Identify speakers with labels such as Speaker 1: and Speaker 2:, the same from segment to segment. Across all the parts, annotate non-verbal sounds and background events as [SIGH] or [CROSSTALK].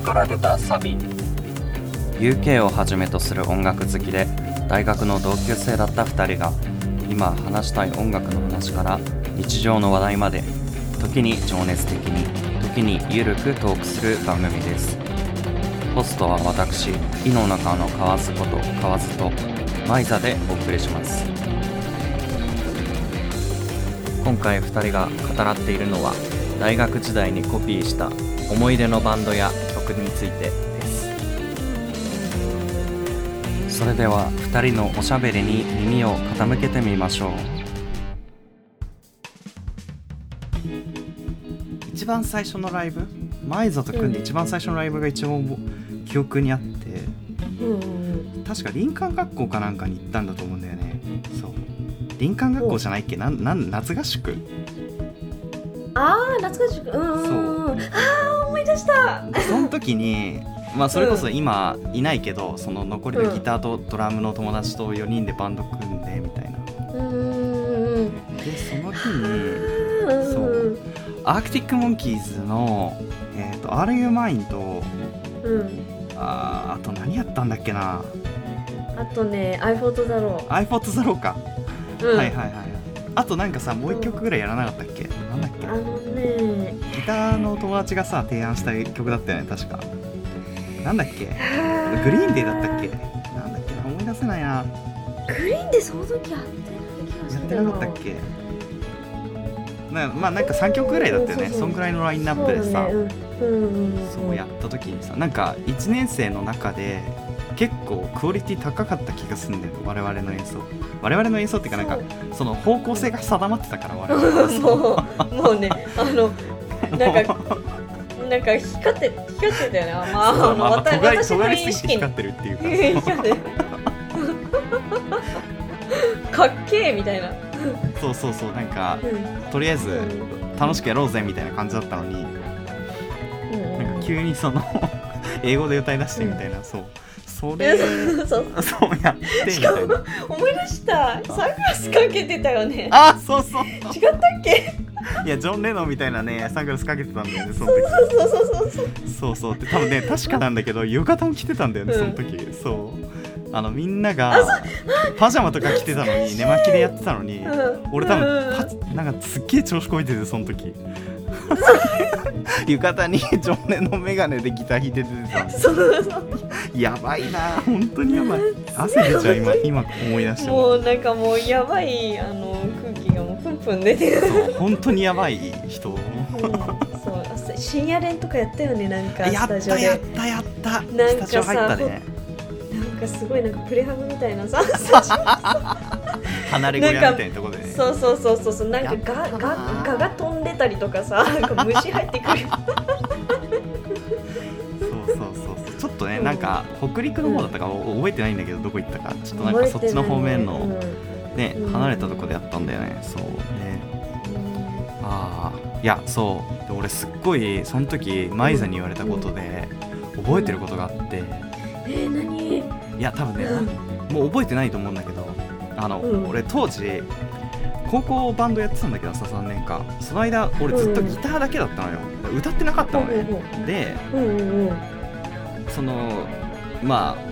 Speaker 1: から出たサビ。
Speaker 2: UK をはじめとする音楽好きで大学の同級生だった2人が今話したい音楽の話から日常の話題まで時に情熱的に時にゆるくトークする番組です。ホストは私井の中の河津こと河津とマイザでお送りします。今回2人が語らっているのは大学時代にコピーした思い出のバンドや曲についてです。それでは2人のおしゃべりに耳を傾けてみましょう。一番最初のライブマイザと組んで一番最初のライブが一応記憶にあって。
Speaker 3: うんうん
Speaker 2: 確か林間学校かなんかに行ったんだと思うんだよね。そう。林間学校じゃないっけ？なんなん夏合宿？
Speaker 3: ああ懐かしくうんうんうん。ああ思い出した。
Speaker 2: その時にまあそれこそ今いないけど、その残りのギターとドラムの友達と4人でバンド組んでみたいな。
Speaker 3: うん。うんうん
Speaker 2: でその日にそう。アークティック・モンキーズの「えー、と Are You Mine と」
Speaker 3: うん。
Speaker 2: あーあと何やったんだっけな。
Speaker 3: あとね I fought だろ
Speaker 2: i p o d だろうか、
Speaker 3: う、うん、
Speaker 2: はいはいはいあとなんかさもう一曲ぐらいやらなかったっけ？なんだっけ？
Speaker 3: あのね
Speaker 2: ギターの友達がさ提案した曲だったよね確か。なんだっけ？グリーンデーだったっけ？なんだっけ？な思い出せないな。
Speaker 3: グリーンでその時やってない気がする
Speaker 2: やってなかったっけ？なまあなんか3曲ぐらいだったよね。
Speaker 3: そ
Speaker 2: んぐらいのラインナップでさ。
Speaker 3: そう,、
Speaker 2: やった時にさなんか1年生の中で結構クオリティ高かった気がするんだよ我々の演奏。我々の演奏っていうかなんかその方向性が定まってたから我々。[LAUGHS] は
Speaker 3: もうねあのなんかなんか光って光ってたよね。あまあ
Speaker 2: そうまあま
Speaker 3: 私の意識
Speaker 2: 光ってるっていうか。
Speaker 3: 光ってかっけえみたいな、
Speaker 2: そうそうそうなんか
Speaker 3: うん。
Speaker 2: とりあえず楽しくやろうぜみたいな感じだったのに
Speaker 3: うん。
Speaker 2: なんか急にその [LAUGHS] 英語で歌い出してみたいな、そう。そ
Speaker 3: いや
Speaker 2: れ [LAUGHS]
Speaker 3: そう。そう
Speaker 2: そうやってみ
Speaker 3: したかも思い出した。サングラスかけてたよね。
Speaker 2: あそうそう。
Speaker 3: 違ったっけ？[LAUGHS]
Speaker 2: いやジョン・レノンみたいなねサングラスかけてたんだよねその時
Speaker 3: そうそうそう。そうそう
Speaker 2: そうそう。って多分ね確かなんだけど浴衣も着てたんだよねその時、そう。あのみんながパジャマとか着てたのに [LAUGHS] 寝巻きでやってたのに、
Speaker 3: うん。
Speaker 2: 俺多
Speaker 3: うん
Speaker 2: 分パチなんかすっげえ調子こいててその時。[LAUGHS] 浴衣にジョン・レノンメガネでギター弾いて出てたの。
Speaker 3: そうそうそう。
Speaker 2: やばいな本当にやばい。汗出ちゃう今今思い出しても
Speaker 3: もうなんかもうやばいあの空気がもうプンプン出てる、
Speaker 2: 本当にやばい人。
Speaker 3: うん、そう深夜練とかやったよねなんか
Speaker 2: やっ
Speaker 3: スタジオで。
Speaker 2: たやったやった。
Speaker 3: なんかさ
Speaker 2: ね。
Speaker 3: なんかすごいなんかプレハブみたいなさ [LAUGHS]
Speaker 2: 離れ小屋みたいなところでね。
Speaker 3: オそうそうそうそうそうなんかガガガが飛んでたりとかさなんか虫入ってくる。
Speaker 2: そうそうそうそう。ちょっとね、
Speaker 3: うん。
Speaker 2: なんか北陸の方だったか覚えてないんだけどどこ行ったか。ちょっとなんかそっちの方面のね
Speaker 3: うん。
Speaker 2: 離れたとこでやったんだよね。そう。ねああいやそう。で俺すっごいその時マイザに言われたことで覚えてることがあって。
Speaker 3: えー、何？
Speaker 2: いや多分ねもう覚えてないと思うんだけどあの、
Speaker 3: うん。
Speaker 2: 俺当時高校バンドやってたんだけどさ3年間。その間俺ずっとギターだけだったのよ。歌ってなかったのね。でそのまあ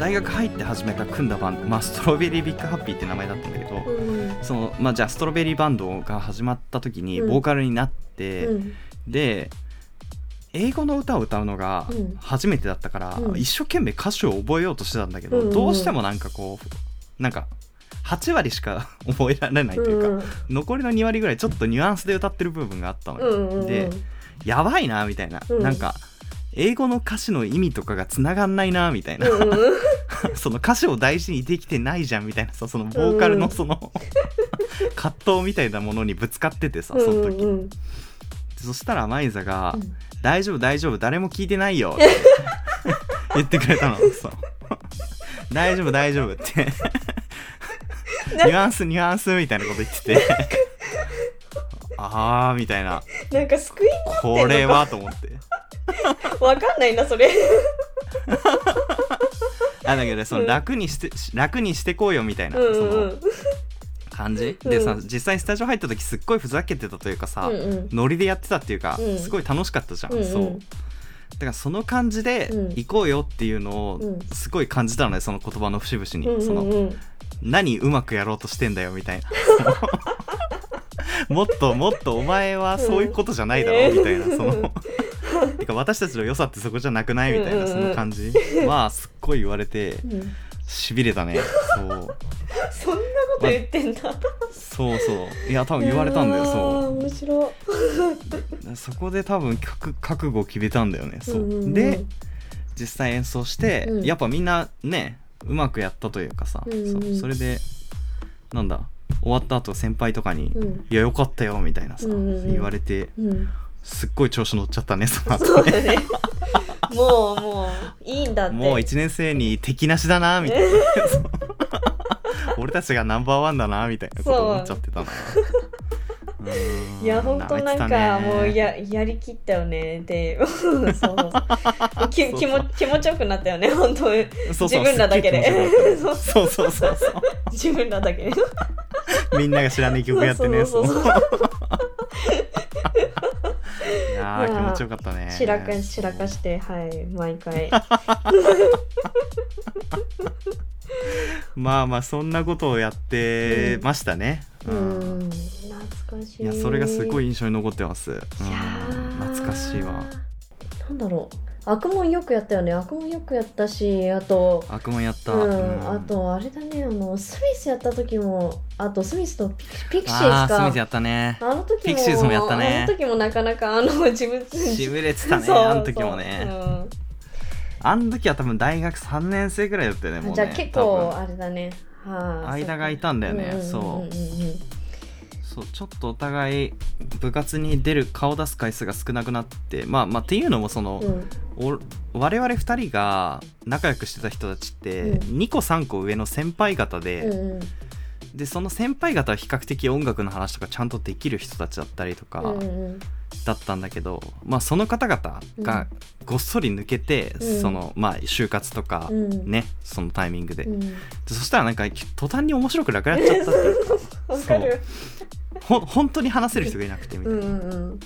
Speaker 2: 大学入って始めた組んだバンド、まあ、ストロベリービッグハッピーって名前だったんだけど、
Speaker 3: うん。
Speaker 2: そのまあ、じゃあストロベリーバンドが始まった時に
Speaker 3: うん。
Speaker 2: ボーカルになって、
Speaker 3: うん。
Speaker 2: で英語の歌を歌うのが
Speaker 3: うん。
Speaker 2: 初めてだったから、
Speaker 3: うん。
Speaker 2: 一生懸命歌詞を覚えようとしてたんだけど、どうしてもなんかこうなんか8割しか [LAUGHS] 覚えられないというか、
Speaker 3: うん。
Speaker 2: 残りの2割ぐらいちょっとニュアンスで歌ってる部分があったの
Speaker 3: うん。
Speaker 2: でやばいなみたいな、
Speaker 3: うん。
Speaker 2: なんか英語の歌詞の意味とかがつながんないなみたいな、
Speaker 3: うん。う [LAUGHS] ん
Speaker 2: その歌詞を大事にできてないじゃんみたいな。さそのボーカルのその、葛藤みたいなものにぶつかっててさその時、
Speaker 3: うんうん。
Speaker 2: そしたらマイザが「
Speaker 3: うん。
Speaker 2: 大丈夫大丈夫誰も聞いてないよ」っ [LAUGHS] て言ってくれたの。そう。大丈夫大丈夫って。ニュアンスニュアンスみたいなこと言ってて。あーみたいな。
Speaker 3: なんか救い
Speaker 2: これはと思って [LAUGHS]
Speaker 3: わかんないなそれ。[LAUGHS]
Speaker 2: あだけどねその楽にして、楽にしてこうよみたいな、その
Speaker 3: うん。
Speaker 2: 感じ、
Speaker 3: うん。
Speaker 2: でさ実際スタジオ入った時すっごいふざけてたというかさ、ノリでやってたっていうか、
Speaker 3: うん。
Speaker 2: すごい楽しかったじゃん、そう。からその感じで
Speaker 3: うん。
Speaker 2: 行こうよっていうのを
Speaker 3: うん。
Speaker 2: すごい感じたのねその言葉の節々に、
Speaker 3: うん
Speaker 2: その何うまくやろうとしてんだよみたいな。[LAUGHS] もっともっとお前はそういうことじゃないだろうみたいなその [LAUGHS] てか私たちの良さってそこじゃなくない？みたいなその感じ。まあすっごい言われて
Speaker 3: うん。
Speaker 2: しびれたね。そう。[LAUGHS]
Speaker 3: そんなこと言ってんだ。
Speaker 2: そうそう。いや多分言われたんだよ
Speaker 3: う
Speaker 2: そ
Speaker 3: 面白。
Speaker 2: う [LAUGHS] そこで多分覚覚悟を決めたんだよねそう、
Speaker 3: うんうんうん。
Speaker 2: で実際演奏して、
Speaker 3: うん。
Speaker 2: やっぱみんなねうまくやったというかさ、
Speaker 3: うんうん。
Speaker 2: それでなんだ終わった後先輩とかに「
Speaker 3: うん。
Speaker 2: いやよかったよ」みたいなさ、
Speaker 3: うんうんうん。
Speaker 2: 言われて
Speaker 3: うん
Speaker 2: すっごい調子乗っちゃったねその後
Speaker 3: そうだね。もうもういいんだって。
Speaker 2: もう1年生に敵なしだなみたいな。俺たちがナンバーワンだなみたいなこと思っちゃってたな。
Speaker 3: いや本当なんかもうややりきったよね。でそうき気持気持ちよくなったよね本当。自分らだけで。
Speaker 2: そうそうそうそう。
Speaker 3: 自分らだけで。
Speaker 2: みんなが知らない曲やってね
Speaker 3: そうそうそう
Speaker 2: そう。いやー気持ちよかったね。
Speaker 3: しらかしらかしてはい毎回。
Speaker 2: まあまあそんなことをやってましたね、
Speaker 3: う
Speaker 2: うん。
Speaker 3: ん。懐かしい。
Speaker 2: いやそれがすごい印象に残ってます、うん。懐かしいわ。
Speaker 3: なんだろう悪問よくやったよね。悪問よくやったしあと
Speaker 2: 悪夢やった、
Speaker 3: うん、
Speaker 2: うん。
Speaker 3: あとあれだね。あのスミスやった時もあとスミスとピピクシーズ
Speaker 2: あ
Speaker 3: か
Speaker 2: ースミスやったね。
Speaker 3: あの時も
Speaker 2: ピクシーズもやったね。
Speaker 3: あの時もなかなかあの自分
Speaker 2: しびれてたね
Speaker 3: そう
Speaker 2: あの時もね。
Speaker 3: そう
Speaker 2: あの時は多分大学3年生ぐらいだったよねもうね
Speaker 3: うんじゃあ結
Speaker 2: 多分。
Speaker 3: 構あれだね。はあ
Speaker 2: 間が空いたんだよねそう。
Speaker 3: うん
Speaker 2: そうちょっとお互い部活に出る顔出す回数が少なくなってまあまあっていうのもその、
Speaker 3: うん。
Speaker 2: お我々2人が仲良くしてた人たちって、
Speaker 3: うん。
Speaker 2: 2個3個上の先輩方で、
Speaker 3: うんうん。
Speaker 2: でその先輩方は比較的音楽の話とかちゃんとできる人たちだったりとか
Speaker 3: うんうん
Speaker 2: だったんだけど、まあその方々がごっそり抜けて、
Speaker 3: うん。
Speaker 2: そのまあ就活とか、
Speaker 3: うん。
Speaker 2: ねそのタイミングで,で、
Speaker 3: うん。
Speaker 2: そしたらなんか途端に面白くなくなっちゃったっていうか。[LAUGHS]
Speaker 3: わかる
Speaker 2: ほ本当に話せる人がいなくてみたいな。
Speaker 3: うんうんうん。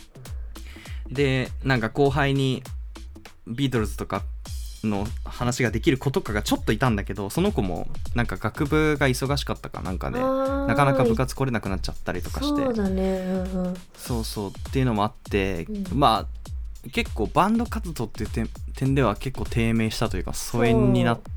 Speaker 2: でなんか後輩にビートルズとかの話ができる子とかがちょっといたんだけどその子もなんか学部が忙しかったかなんかでなかなか部活来れなくなっちゃったりとかして。
Speaker 3: そうだね。うんうん。
Speaker 2: そうそう。っていうのもあって、
Speaker 3: うん。
Speaker 2: まあ結構バンド活動っていう点点では結構低迷したというか疎遠になって、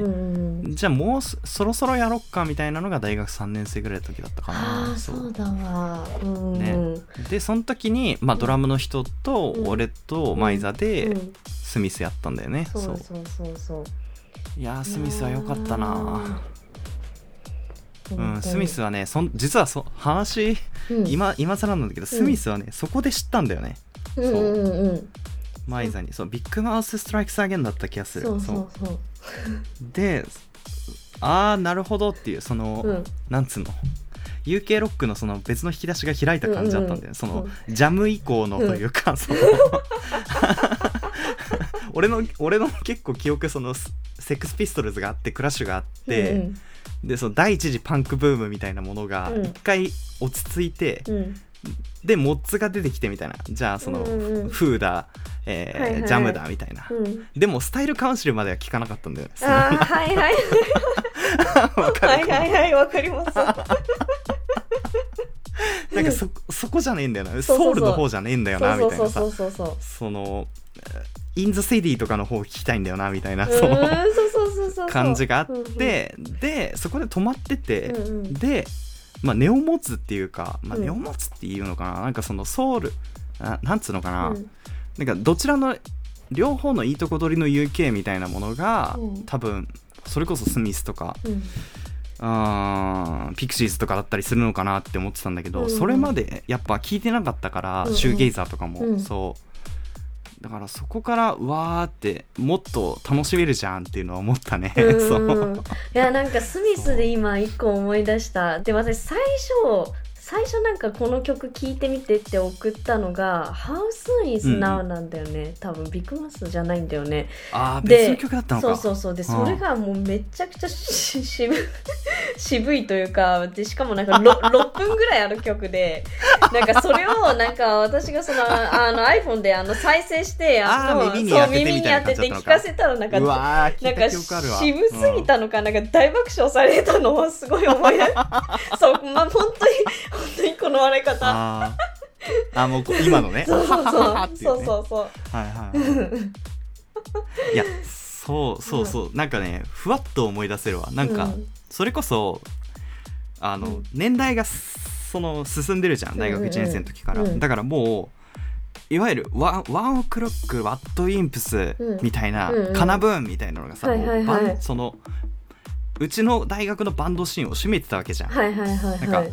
Speaker 3: うんうん
Speaker 2: じゃあもうそそろそろやろっかみたいなのが大学3年生ぐらいの時だったか
Speaker 3: あ
Speaker 2: な。
Speaker 3: あそうだわ。うんうん。
Speaker 2: ねでその時に、まあ、ドラムの人と
Speaker 3: うん。
Speaker 2: 俺とマイザで
Speaker 3: うん
Speaker 2: スミスやったんだよね、
Speaker 3: そう
Speaker 2: そう
Speaker 3: そうそう。そう。
Speaker 2: いやースミスは良かったな。
Speaker 3: う
Speaker 2: うん、スミスはねそん実はそ話
Speaker 3: うん。
Speaker 2: 今今更なんだけど、スミスはねそこで知ったんだよね。
Speaker 3: うんうんうんうん
Speaker 2: マイザにそう Bigmouth Strikes Again だった気がする。
Speaker 3: そうそうそう。
Speaker 2: でああなるほどっていうその、
Speaker 3: うん。
Speaker 2: なんつうの？UK ロックのその別の引き出しが開いた感じだったんだよ、
Speaker 3: うんうん。
Speaker 2: そのジャム以降のというか、その [LAUGHS] 俺の俺の結構記憶そのセックスピストルズがあってクラッシュがあって、
Speaker 3: うん。
Speaker 2: でその第一次パンクブームみたいなものが
Speaker 3: うん。
Speaker 2: 一回落ち着いて、
Speaker 3: うん
Speaker 2: でモッツが出てきてみたいな。じゃあその、
Speaker 3: うんうん
Speaker 2: フーだ、えー
Speaker 3: はいはい。
Speaker 2: ジャムだみたいな、
Speaker 3: うん。
Speaker 2: でもスタイルカウンシルまでは聞かなかったんだよね
Speaker 3: あーはいはい。[LAUGHS] はいはいはいわかります。[LAUGHS]
Speaker 2: なんかそそこじゃねえんだよな。
Speaker 3: そうそう
Speaker 2: ソウルの方じゃねえんだよなみたいなさ。
Speaker 3: そうそうそうそう
Speaker 2: そのインザセディとかの方聞きたいんだよなみたいな
Speaker 3: そう
Speaker 2: その。
Speaker 3: うんそうそうそうそう。
Speaker 2: 感じがあっ
Speaker 3: うんうん。
Speaker 2: てでそこで止まってて、
Speaker 3: うんうん。
Speaker 2: で、まあ、ネオモツっていうか、まあ、
Speaker 3: うん。
Speaker 2: ネオモツっていうのかな、なんかそのソウルあなんつうのかな、
Speaker 3: うん。
Speaker 2: なんかどちらの両方のいいとこ取りの UK みたいなものが、
Speaker 3: うん。
Speaker 2: 多分それこそスミスとか
Speaker 3: うん。
Speaker 2: あーピクシーズとかだったりするのかなって思ってたんだけど、
Speaker 3: うん。
Speaker 2: それまでやっぱ聞いてなかったから、
Speaker 3: うんうん。
Speaker 2: シューゲイザーとかも、
Speaker 3: うん。
Speaker 2: そうだからそこからうわーってもっと楽しめるじゃんっていうのは思ったね、
Speaker 3: うん。[LAUGHS]
Speaker 2: そう。
Speaker 3: うんいやなんかスミスで今一個思い出した。で私最初最初なんかこの曲聴いてみてって送ったのが「How Soon Is
Speaker 2: うんうん。
Speaker 3: Now」なんだよね、多分ビッグマスじゃないんだよね。
Speaker 2: ああ
Speaker 3: で
Speaker 2: 別の曲だったのか。
Speaker 3: そうそうそう。で
Speaker 2: うん。
Speaker 3: それがもうめちゃくちゃし [LAUGHS] 渋渋いというかでしかもなんか 6, 6 [LAUGHS] 分ぐらいある曲でなんかそれをなんか私がそのあの iPhone であの再生しての
Speaker 2: あー耳に
Speaker 3: そう耳に当てて聞かせたらなんかないんか渋すぎたのか、なんか大爆笑されたのはすごい思い出 [LAUGHS] そうまあ本当に本当にこの笑い方。
Speaker 2: あー。あもうこ今のね。[LAUGHS]
Speaker 3: そうそう
Speaker 2: ははははってい
Speaker 3: そうそうそう。
Speaker 2: はいはいい。やそうそうそう、なんかねふわっと思い出せるわ。なんか、
Speaker 3: うん。
Speaker 2: それこそあの、
Speaker 3: うん。
Speaker 2: 年代がその進んでるじゃん。大学1年生の時から、
Speaker 3: うん。うん
Speaker 2: だからもういわゆるワン ONE OK ROCK、RADWIMPS
Speaker 3: うん。
Speaker 2: みたいな、
Speaker 3: うんうん。
Speaker 2: KANA-BOON みたいなのがさ、
Speaker 3: はいはいはい。
Speaker 2: もうバンそのうちの大学のバンドシーンを占めてたわけじゃん、
Speaker 3: はいはいはいはい。
Speaker 2: なんか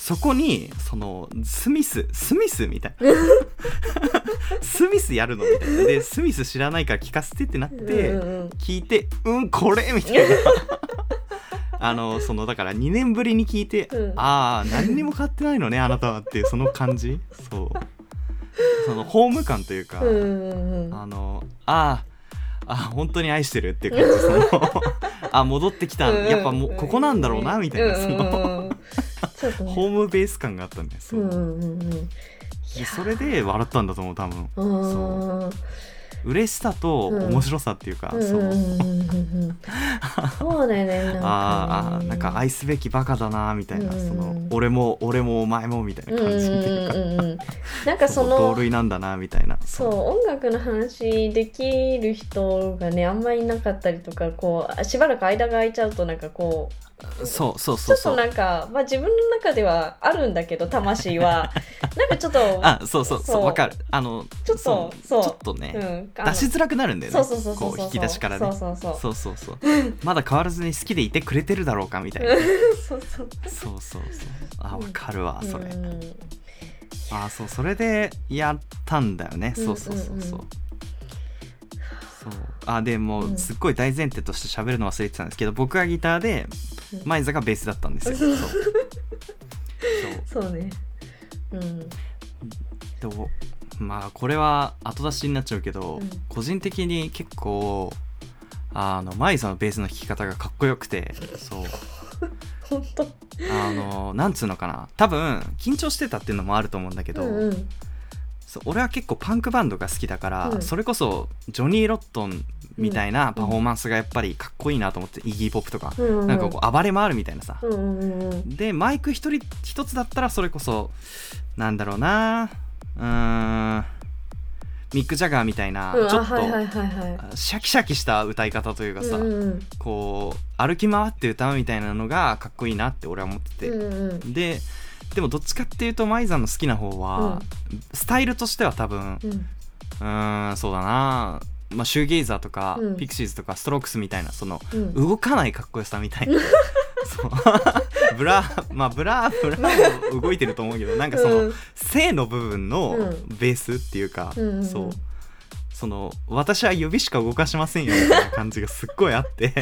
Speaker 2: そこにそのスミススミスみたいな。[LAUGHS] スミスやるのみたいな。でスミス知らないから聞かせてってなって、
Speaker 3: うんうんうん。
Speaker 2: 聞いてうんこれみたいな。[LAUGHS] あのそのだから2年ぶりに聞いて、
Speaker 3: うん。
Speaker 2: ああ何にも買ってないのねあなたはっていうその感じ。そう。そのホーム感というか、
Speaker 3: うんうんうん。
Speaker 2: あのあーあ本当に愛してるっていう感じ。その [LAUGHS] あ戻ってきた。やっぱもうここなんだろうなみたいな。その
Speaker 3: うんちょっとね。
Speaker 2: ホームベース感があったんだよそう。うん
Speaker 3: うんうんうん。
Speaker 2: でそれで笑ったんだと思う多分。
Speaker 3: あー。
Speaker 2: 嬉しさと面白さっていうか、そう
Speaker 3: うんうんうんうんうん。そう。[LAUGHS] だよねなんかね。
Speaker 2: あなんか愛すべきバカだなみたいな、
Speaker 3: うん
Speaker 2: その俺も俺もお前もみたいな感じっていうか、
Speaker 3: なんかそ
Speaker 2: そう
Speaker 3: の
Speaker 2: 同類なんだなみたいな。
Speaker 3: そう音楽の話できる人がねあんまりいなかったりとかこうしばらく間が空いちゃうとなんかこう
Speaker 2: そうそう
Speaker 3: ちょっと
Speaker 2: そうそう
Speaker 3: なんか、まあ、自分の中ではあるんだけど魂は。[LAUGHS] なんかちょっと
Speaker 2: あそうそうそう
Speaker 3: そう。
Speaker 2: わかる。あの
Speaker 3: ちょっと
Speaker 2: そう
Speaker 3: そう。
Speaker 2: ちょっとね、
Speaker 3: うん、
Speaker 2: 出しづらくなるんだよね。
Speaker 3: そうそうそうそうそう。
Speaker 2: こう引き出しからね。
Speaker 3: そうそうそう。
Speaker 2: そうそうそう。[LAUGHS] まだ変わらずに好きでいてくれてるだろうかみたいな。
Speaker 3: そうそう。
Speaker 2: そうそうそう。あわかるわそれ、
Speaker 3: うん
Speaker 2: あそうそれでやったんだよね、そうそうそうそう,、
Speaker 3: うんうんうん
Speaker 2: そう。あでも
Speaker 3: うん。
Speaker 2: うすっごい大前提として喋るの忘れてたんですけど僕がギターで
Speaker 3: うん。
Speaker 2: マイザがベースだったんですよ、そう。[LAUGHS] そう。
Speaker 3: そうね。うん。
Speaker 2: でもまあこれは後出しになっちゃうけど、
Speaker 3: うん。
Speaker 2: 個人的に結構あのマイザのベースの弾き方がかっこよくてそう。[LAUGHS]
Speaker 3: 本当。
Speaker 2: あのなんつうのかな。多分緊張してたっていうのもあると思うんだけど、
Speaker 3: うんうん
Speaker 2: そう俺は結構パンクバンドが好きだから、
Speaker 3: うん。
Speaker 2: それこそジョニー・ロットンみたいなパフォーマンスがやっぱりかっこいいなと思って、イギー・ポップとか、
Speaker 3: うんうん
Speaker 2: なんかこう暴れ回るみたいなさ、
Speaker 3: うんうんうん。うん
Speaker 2: でマイク一人一つだったらそれこそなんだろうなうーんミック・ジャガーみたいな、
Speaker 3: うん
Speaker 2: ちょっと、
Speaker 3: あはいはいはいはい。
Speaker 2: シャキシャキした歌い方というかさ、
Speaker 3: うんうん
Speaker 2: こう歩き回って歌うみたいなのがかっこいいなって俺は思ってて、
Speaker 3: うんうん。
Speaker 2: ででもどっちかっていうとマイザンの好きな方は、スタイルとしては多分
Speaker 3: うん。
Speaker 2: んそうだな。まあ、シューゲイザーとか、
Speaker 3: うん。
Speaker 2: ピクシーズとかストロークスみたいなその
Speaker 3: うん。
Speaker 2: 動かないかっこよさみたいな。[LAUGHS] そう。[LAUGHS] ブラまあブラブラも動いてると思うけどなんかその、
Speaker 3: うん。
Speaker 2: 性の部分の
Speaker 3: うん。
Speaker 2: ベースっていうか、
Speaker 3: うんうんうん。
Speaker 2: そうその私は指しか動かしませんよみたいな感じがすっごいあって。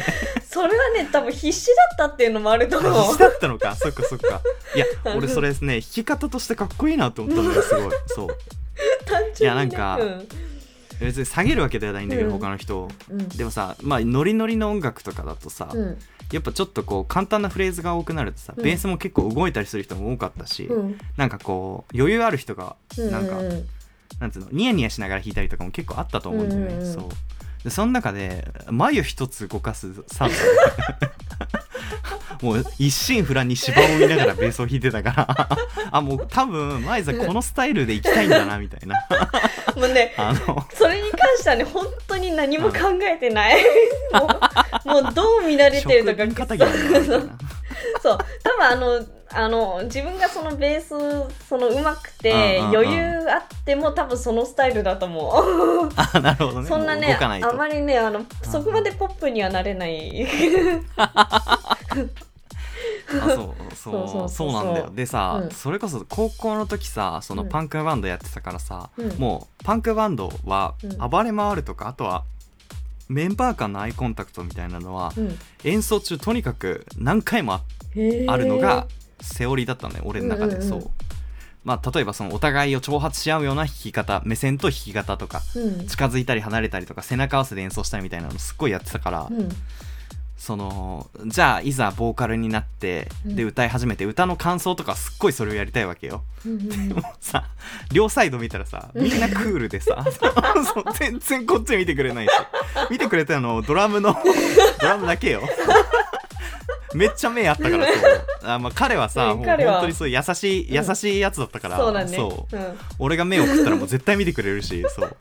Speaker 3: それはね多分必死だったっていうのもあると思う。
Speaker 2: 必死だったのかそっかそっか。いや [LAUGHS] 俺それですね弾き方としてかっこいいなと思ったんだよすごい。[LAUGHS] そう。
Speaker 3: 単純に、ね、
Speaker 2: いやなんか
Speaker 3: うん。
Speaker 2: 別に下げるわけではないんだけど、
Speaker 3: うん
Speaker 2: 他の人。を
Speaker 3: うん。
Speaker 2: でもさまあノリノリの音楽とかだとさ、
Speaker 3: うん。
Speaker 2: やっぱちょっとこう簡単なフレーズが多くなるとさ、
Speaker 3: うん。
Speaker 2: ベースも結構動いたりする人も多かったし、
Speaker 3: うん。
Speaker 2: なんかこう余裕ある人が
Speaker 3: うん
Speaker 2: なんか、
Speaker 3: うん
Speaker 2: なんつうのニヤニヤしながら弾いたりとかも結構あったと思うんだよね、
Speaker 3: うん
Speaker 2: そう。でその中で眉一つ動かすサン [LAUGHS] もう一心不乱に芝を見ながらベースを弾いてたから。あもう多分マイザこのスタイルで行きたいんだなみたいな。
Speaker 3: もうね
Speaker 2: あの
Speaker 3: それに関してはね本当に何も考えてない。[LAUGHS] もうどう見られてるとか。そう。多分あのあの自分がそのベースその上手くて
Speaker 2: うんうんうん。
Speaker 3: 余裕あっても多分そのスタイルだと思う。[LAUGHS]
Speaker 2: あなるほどね。
Speaker 3: そんなねあまりねあのそこまでポップにはなれない。[LAUGHS]
Speaker 2: あそうそう
Speaker 3: そうそうそう
Speaker 2: そう。なんだよ。でさ、
Speaker 3: うん。
Speaker 2: それこそ高校の時さその
Speaker 3: うん。
Speaker 2: パンクバンドやってたからさ、
Speaker 3: うん。
Speaker 2: もうパンクバンドは
Speaker 3: うん。
Speaker 2: 暴れ回るとか、あとはメンバー間のアイコンタクトみたいなのは、
Speaker 3: うん。
Speaker 2: 演奏中とにかく何回もあるのがセオリーだったのね俺の中で、
Speaker 3: うん。うんうん
Speaker 2: そう。まあ例えばそのお互いを挑発し合うような弾き方目線と弾き方とか
Speaker 3: うん。
Speaker 2: 近づいたり離れたりとか背中合わせで演奏したりみたいなのすっごいやってたから、
Speaker 3: うん
Speaker 2: そのじゃあいざボーカルになってで
Speaker 3: うん。
Speaker 2: 歌い始めて歌の感想とかすっごいそれをやりたいわけよ。
Speaker 3: うんうん
Speaker 2: でもさ両サイド見たらさみんなクールでさ [LAUGHS] 全然こっち見てくれないし見てくれたのドラムの [LAUGHS] ドラムだけよ。めっちゃ目あったからそう。あ、まあ、彼はさ、もう本当にそう優しい優しいやつだったから、
Speaker 3: そうだね。
Speaker 2: そう。
Speaker 3: うん。
Speaker 2: 俺が目を食ったらもう絶対見てくれるし [LAUGHS] そう。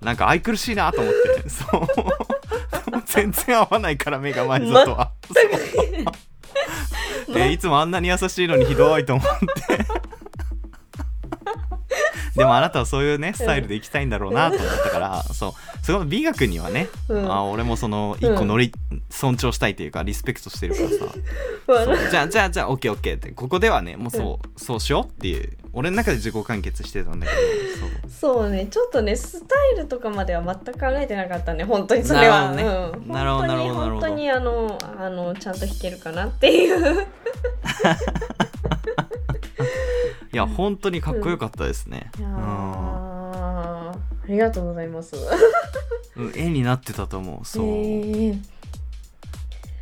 Speaker 2: なんか愛くるしいなと思ってそう全然合わないから目が前里は、[LAUGHS] えーいつもあんなに優しいのにひどいと思って [LAUGHS] でもあなたはそういうねスタイルで行きたいんだろうなと思ったから、そう。その美学にはね、
Speaker 3: うん。
Speaker 2: あ俺もその一個乗り、尊重したいというかリスペクトしてるからさ。[LAUGHS] じゃあじゃあじゃあオッケーオッケーって。ここではねもうそう、そうしようっていう。俺の中で自己完結してたんだけどそう。
Speaker 3: そうね。ちょっとねスタイルとかまでは全く考えてなかったね。本当にそれは。
Speaker 2: なるほどね。
Speaker 3: うん。
Speaker 2: なるほどなるほど
Speaker 3: 本当にあのあのちゃんと弾けるかなっていう [LAUGHS]
Speaker 2: いや本当にかっこよかったですね、うん。
Speaker 3: ありがとうございます。
Speaker 2: うん絵になってたと思うそう、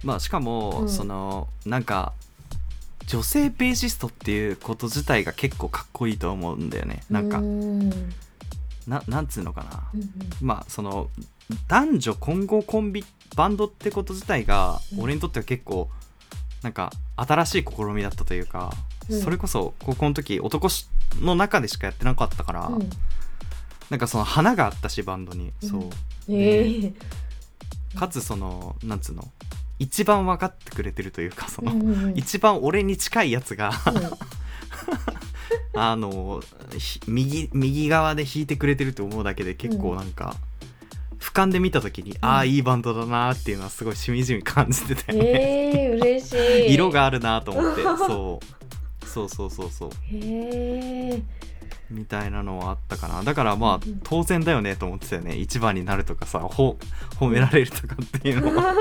Speaker 2: まあしかも、
Speaker 3: うん。
Speaker 2: そのなんか女性ベーシストっていうこと自体が結構かっこいいと思うんだよね。なんか
Speaker 3: んうん。
Speaker 2: ななんつうのかな。
Speaker 3: うん
Speaker 2: まあその男女混合コンビバンドってこと自体が
Speaker 3: うん。
Speaker 2: 俺にとっては結構なんか新しい試みだったというか、
Speaker 3: うん
Speaker 2: それこそ高校の時男しの中でしかやってなかったから、
Speaker 3: うん。
Speaker 2: なんかその花があったしバンドに、
Speaker 3: うん。
Speaker 2: そう。
Speaker 3: へー。
Speaker 2: かつそのなんつうの一番分かってくれてるというかその、
Speaker 3: うんうんうん。
Speaker 2: 一番俺に近いやつが [LAUGHS] あのひ右右側で弾いてくれてると思うだけで結構なんか、俯瞰で見た時に、ああいいバンドだなーっていうのはすごいしみじみ感じてて、
Speaker 3: へえ嬉しい。[LAUGHS]
Speaker 2: 色があるなと思って。そうそうそうそうそう。
Speaker 3: へえ。
Speaker 2: みたいなのはあったかな。だからまあ
Speaker 3: うん
Speaker 2: 当然だよねと思ってたよね。一番になるとかさほ褒められるとかっていうのは。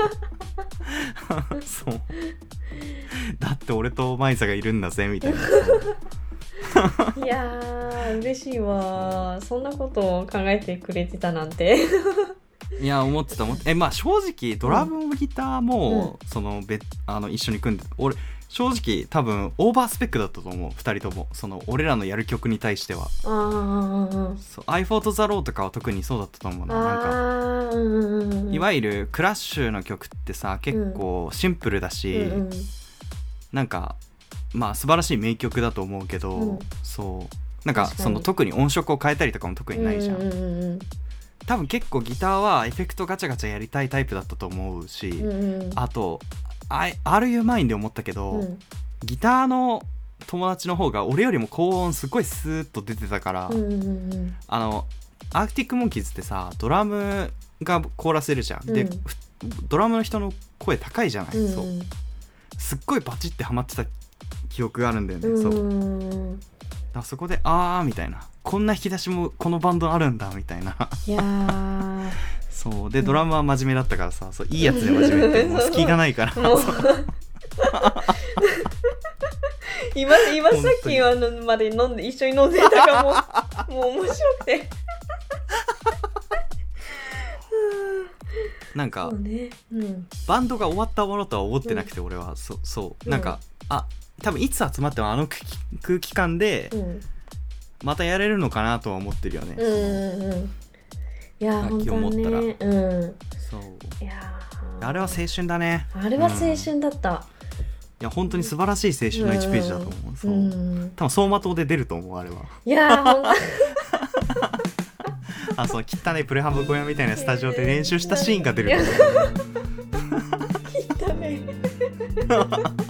Speaker 2: [LAUGHS] そう。だって俺とマイザがいるんだぜみたいな。[LAUGHS]
Speaker 3: いやー嬉しいわそんなことを考えてくれてたなんて。
Speaker 2: いや思ってた思って。えまあ正直ドラムもギターも、そのべあの一緒に組んで俺正直多分オーバースペックだったと思う。2人とも。その俺らのやる曲に対しては。
Speaker 3: あー。
Speaker 2: そう I fought the road とかは特にそうだったと思うな。なんかいわゆるクラッシュの曲ってさ結構シンプルだし、
Speaker 3: うんうん。
Speaker 2: なんかまあ素晴らしい名曲だと思うけど、
Speaker 3: うん。
Speaker 2: そう。なんかその特に音色を変えたりとかも特にないじゃん、
Speaker 3: うんうん
Speaker 2: 多分結構ギターはエフェクトガチャガチャやりたいタイプだったと思うし、
Speaker 3: うんうん。うん
Speaker 2: あとあ Are You Mine で思ったけど、
Speaker 3: うん。
Speaker 2: ギターの友達の方が俺よりも高音すごいスーッと出てたから、
Speaker 3: うんうんうん
Speaker 2: あの Arctic Monkeys ってさドラムがコーラスいるじゃん、で
Speaker 3: うん。
Speaker 2: ふドラムの人の声高いじゃない、
Speaker 3: うん
Speaker 2: そう。すっごいバチってハマってた記憶があるんだよね、
Speaker 3: うん
Speaker 2: そう。だそこであーみたいな。こんな引き出しもこのバンドあるんだみたいな。
Speaker 3: いやー [LAUGHS]
Speaker 2: そう。でドラムは真面目だったからさそういいやつで真面目ってもう隙がないから。
Speaker 3: 今今さっきあのまで飲んで一緒に飲んでたからもう [LAUGHS] もう面白くて。
Speaker 2: なんか
Speaker 3: ね。うん。
Speaker 2: バンドが終わったものとは思ってなくて、俺は。そうそう。なんか、あ多分いつ集まってもあの空気空気感で
Speaker 3: うん。
Speaker 2: またやれるのかなとは思ってるよね、
Speaker 3: うんうんうんいや本当に。ねうん。
Speaker 2: そう。
Speaker 3: いやー。
Speaker 2: あれは青春だね。
Speaker 3: あれは青春だった。
Speaker 2: いや本当に素晴らしい青春の1ページだと思う、そう、
Speaker 3: うん。
Speaker 2: 多分走馬灯で出ると思うあれは。い
Speaker 3: やーほんと。[LAUGHS]
Speaker 2: あその汚いプレハブ小屋みたいなスタジオで練習したシーンが出ると思
Speaker 3: だね
Speaker 2: う [LAUGHS]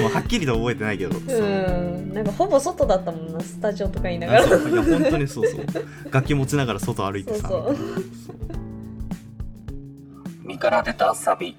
Speaker 2: もうはっきりと覚えてないけど、そう。
Speaker 3: うんなんかほぼ外だったもんなスタジオとか言いなが
Speaker 2: あ
Speaker 3: ら
Speaker 2: そういや本当にそうそう。楽器持ちながら外歩いてさ
Speaker 3: そうそう。
Speaker 2: 身から出たサビ